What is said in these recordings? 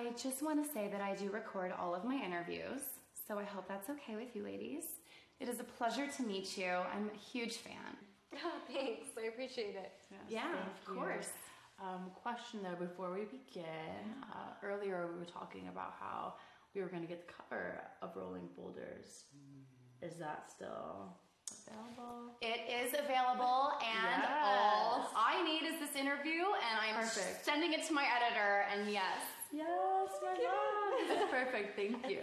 I just want to say that I do record all of my interviews, so I hope that's okay with you ladies. It is a pleasure to meet you. I'm a huge fan. Oh, thanks. I appreciate it. yeah, of you. course. Um, question though, before we begin, uh, earlier we were talking about how we were going to get the cover of Rolling Boulders. Is that still available? It is available, and Yes. all I need is this interview, and I'm Perfect. sending it to my editor. And yes, Yes, my God. This is perfect. Thank you.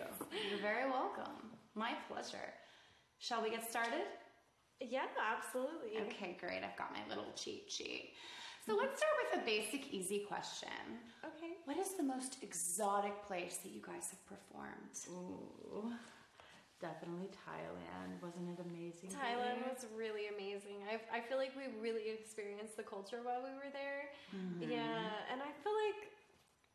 you're very welcome. My pleasure. Shall we get started? Yeah, absolutely. Okay, great. I've got my little cheat sheet. So let's start with a basic, easy question. Okay. What is the most exotic place that you guys have performed? Ooh, definitely Thailand. Wasn't it amazing? Thailand baby? was really amazing. I, I feel like we really experienced the culture while we were there. Mm-hmm. Yeah, and I feel like,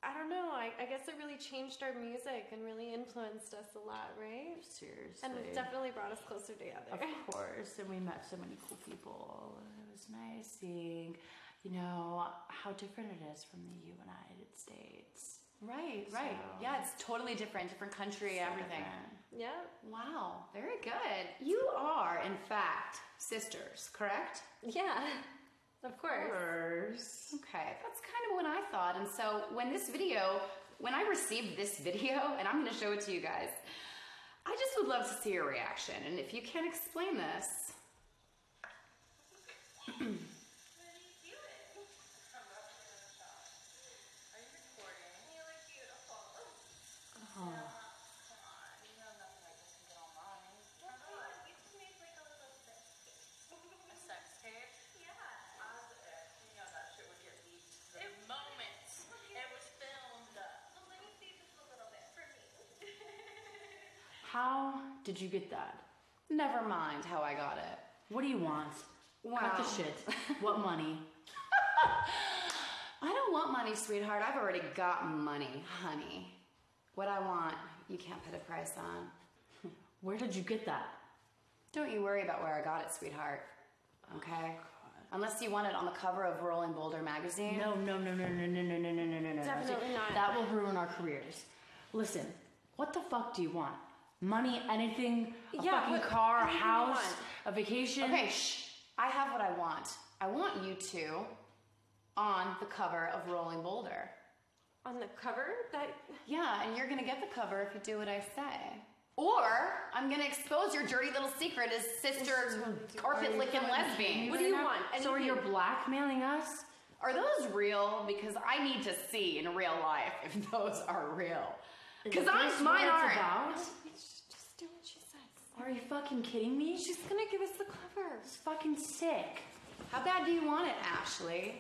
I don't know, I, I guess it really changed our music and really influenced us a lot, right? Seriously. And it definitely brought us closer together. Of course, and we met so many cool people. and It was nice seeing, you know, how different it is from the United States. Right, right. So- Yeah, it's totally different, different country, everything. Yeah. Wow, very good. You are, in fact, sisters, correct? Yeah, of course. Course. Okay, that's kind of what I thought. And so when this video, when I received this video, and I'm going to show it to you guys, I just would love to see your reaction. And if you can explain this, How did you get that? never mind how I got it. What do you want? Cut the shit. What money? I don't want money, sweetheart. I've already got money, honey. What I want, you can't put a price on. Where did you get that? Don't you worry about where I got it, sweetheart. Okay? Unless you want it on the cover of Rolling Boulder magazine. No, no, no, no, no, no, no, no, no, no, no, no. Definitely not. That will ruin our careers. Listen, what the fuck do you want? Money, anything, a Yeah, fucking car, a house, a vacation. Okay, shh. I have what I want. I want you two on the cover of Rolling Boulder. On the cover, that Yeah, and you're gonna get the cover if you do what I say. Or I'm gonna expose your dirty little secret as sister carpet licking lesbian. What do you want? So are you Anything. blackmailing us? Are those real? Because I need to see in real life if those are real. Because I'm this mine what aren't. about? Do what she says. Are you fucking kidding me? She's gonna give us the cover. It's fucking sick. How bad do you want it, Ashley?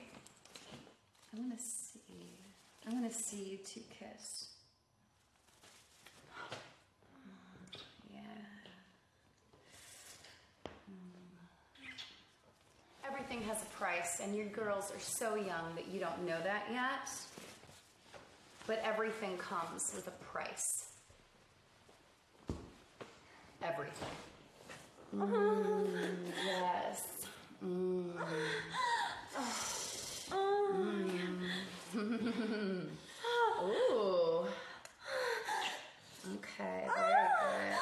I'm gonna see. I'm gonna see you two kiss. Yeah. Mm. Everything has a price, and your girls are so young that you don't know that yet. But everything comes with a price. Everything. Mm, yes. Ooh. Okay, very good.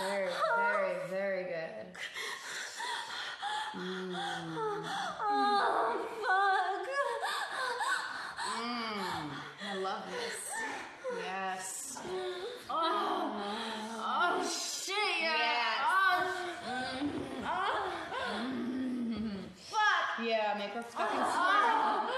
Very, very, very good. Mm, I love this. Yes. Oh shit! Yes. Oh, Yeah, make her fucking smile.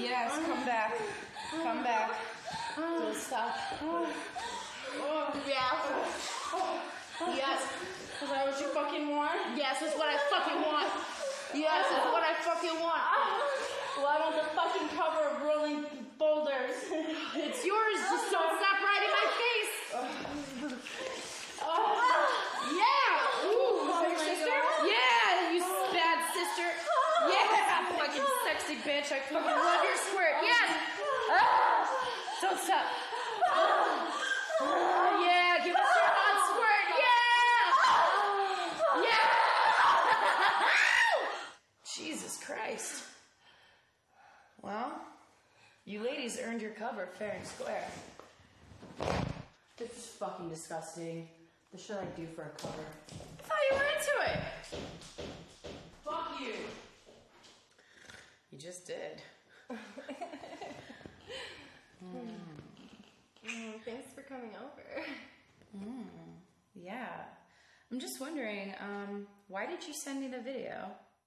Yes, come back. Come back. Don't stop. Oh, yeah. Yes. Is that what you fucking want? Yes, that's what I fucking want. Yes, that's what I fucking want. Well, I want the fucking cover of Rolling Boulders. It's yours. Just don't stop riding my face. Yeah. Ooh, your sister? Yeah, you bad sister. Yeah, fucking sexy bitch. I fucking love your squirt. Yes. Ah. Don't stop. Oh, oh, yeah, give us your hot squirt. Yeah. Yeah. Jesus Christ. Well, you ladies earned your cover fair and square. This is fucking disgusting. The shit I do for a cover. I thought you were into it. Fuck you. You just did. Mm, thanks for coming over. Yeah. I'm just wondering, um, why did you send me the video?